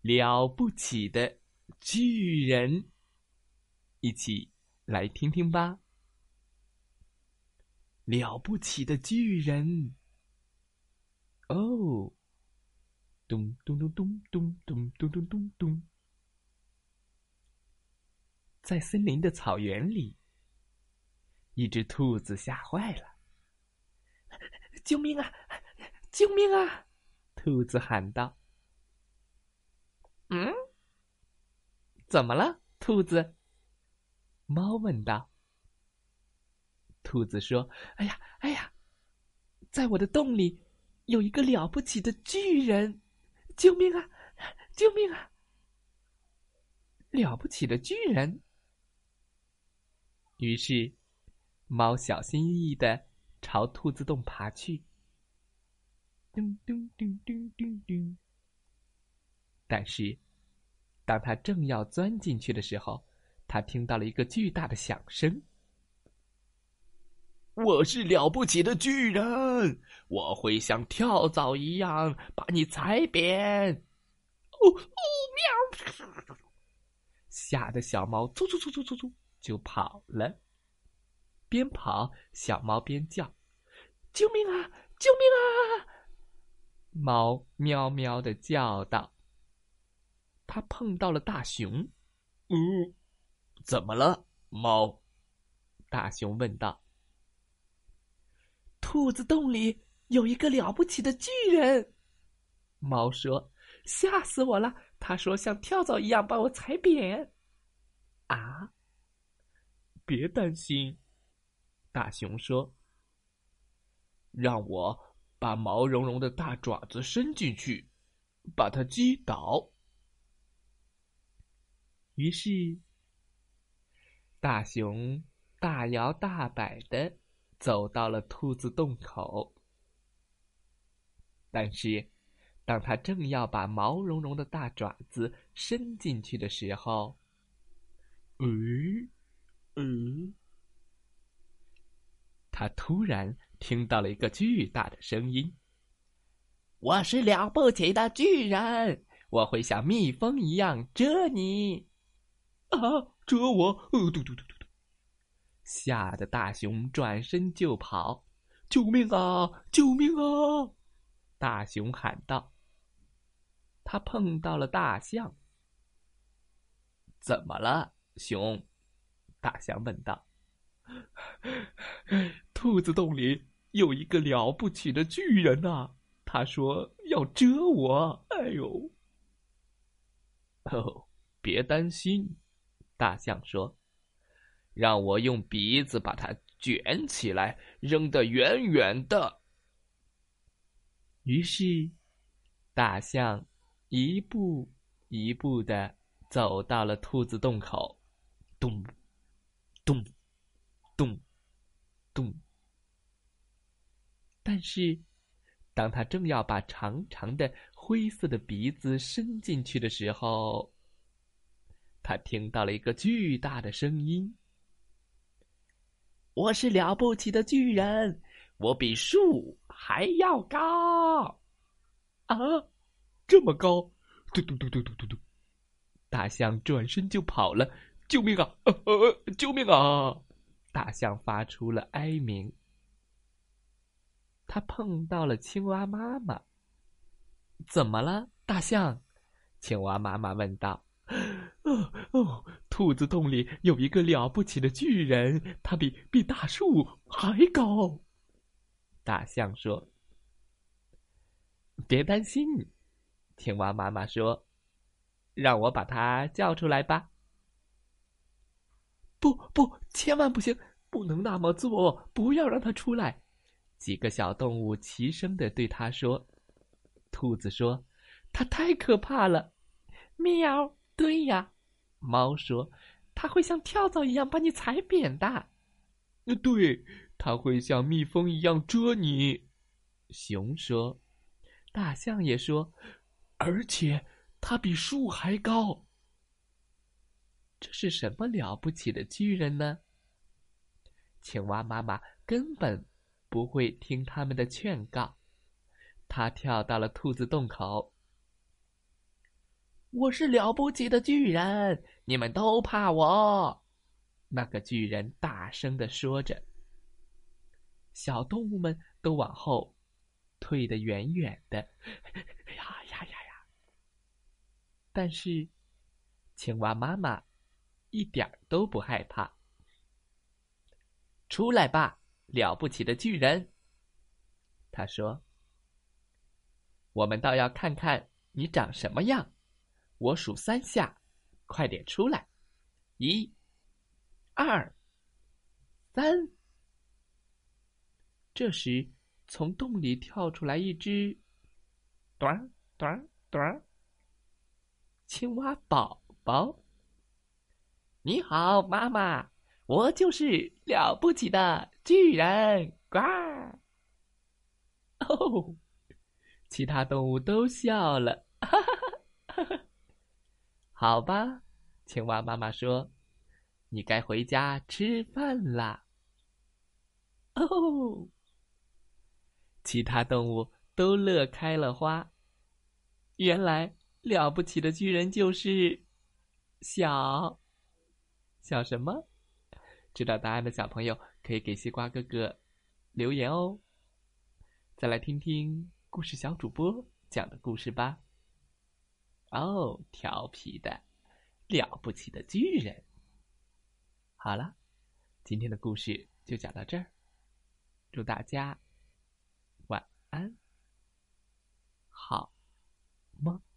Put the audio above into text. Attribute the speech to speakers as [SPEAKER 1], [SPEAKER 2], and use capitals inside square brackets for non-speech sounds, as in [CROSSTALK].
[SPEAKER 1] 了不起的巨人，一起来听听吧。了不起的巨人，哦，咚咚咚咚咚咚咚咚咚咚，在森林的草原里，一只兔子吓坏了，“ [LAUGHS] 救命啊！[LAUGHS] 救命啊！”兔子喊道。嗯，怎么了，兔子？猫问道。兔子说：“哎呀，哎呀，在我的洞里有一个了不起的巨人，救命啊！救命啊！了不起的巨人。”于是，猫小心翼翼的朝兔子洞爬去。咚咚咚咚咚咚。但是，当他正要钻进去的时候，他听到了一个巨大的响声。我是了不起的巨人，我会像跳蚤一样把你踩扁。哦哦，喵！吓得小猫突突突突突突就跑了。边跑，小猫边叫：“救命啊！救命啊！”猫喵喵的叫道。他碰到了大熊，嗯，怎么了，猫？大熊问道。兔子洞里有一个了不起的巨人，猫说：“吓死我了！”他说：“像跳蚤一样把我踩扁。”啊！别担心，大熊说：“让我把毛茸茸的大爪子伸进去，把它击倒。”于是，大熊大摇大摆的走到了兔子洞口。但是，当他正要把毛茸茸的大爪子伸进去的时候，嗯，嗯，他突然听到了一个巨大的声音：“我是了不起的巨人，我会像蜜蜂一样蛰你。”啊！蛰我！呃，嘟嘟嘟嘟嘟，吓得大熊转身就跑。救命啊！救命啊！大熊喊道。他碰到了大象。怎么了，熊？大象问道。兔子洞里有一个了不起的巨人呐！他说要蛰我。哎呦！哦，别担心。大象说：“让我用鼻子把它卷起来，扔得远远的。”于是，大象一步一步的走到了兔子洞口，咚，咚，咚，咚。但是，当他正要把长长的灰色的鼻子伸进去的时候，他听到了一个巨大的声音：“我是了不起的巨人，我比树还要高。”啊，这么高！嘟嘟嘟嘟嘟嘟嘟！大象转身就跑了。救命啊！呃，救命啊！大象发出了哀鸣。他碰到了青蛙妈妈。怎么了，大象？青蛙妈妈问道。哦哦，兔子洞里有一个了不起的巨人，他比比大树还高。大象说：“别担心。”青蛙妈妈说：“让我把它叫出来吧。”不不，千万不行，不能那么做，不要让它出来。几个小动物齐声的对他说：“兔子说，它太可怕了。”喵，对呀，猫说，它会像跳蚤一样把你踩扁的。对，它会像蜜蜂一样蛰你。熊说，大象也说，而且它比树还高。这是什么了不起的巨人呢？青蛙妈妈根本不会听他们的劝告，它跳到了兔子洞口。我是了不起的巨人，你们都怕我。那个巨人大声的说着。小动物们都往后退得远远的。[LAUGHS] 呀呀呀呀！但是青蛙妈妈一点都不害怕。出来吧，了不起的巨人！他说：“我们倒要看看你长什么样。”我数三下，快点出来！一、二、三。这时，从洞里跳出来一只“短短短”青蛙宝宝。你好，妈妈，我就是了不起的巨人！呱！哦，其他动物都笑了，哈哈哈哈哈。好吧，青蛙妈妈说：“你该回家吃饭啦。”哦，其他动物都乐开了花。原来了不起的巨人就是小小什么？知道答案的小朋友可以给西瓜哥哥留言哦。再来听听故事小主播讲的故事吧。哦，调皮的，了不起的巨人。好了，今天的故事就讲到这儿。祝大家晚安，好梦。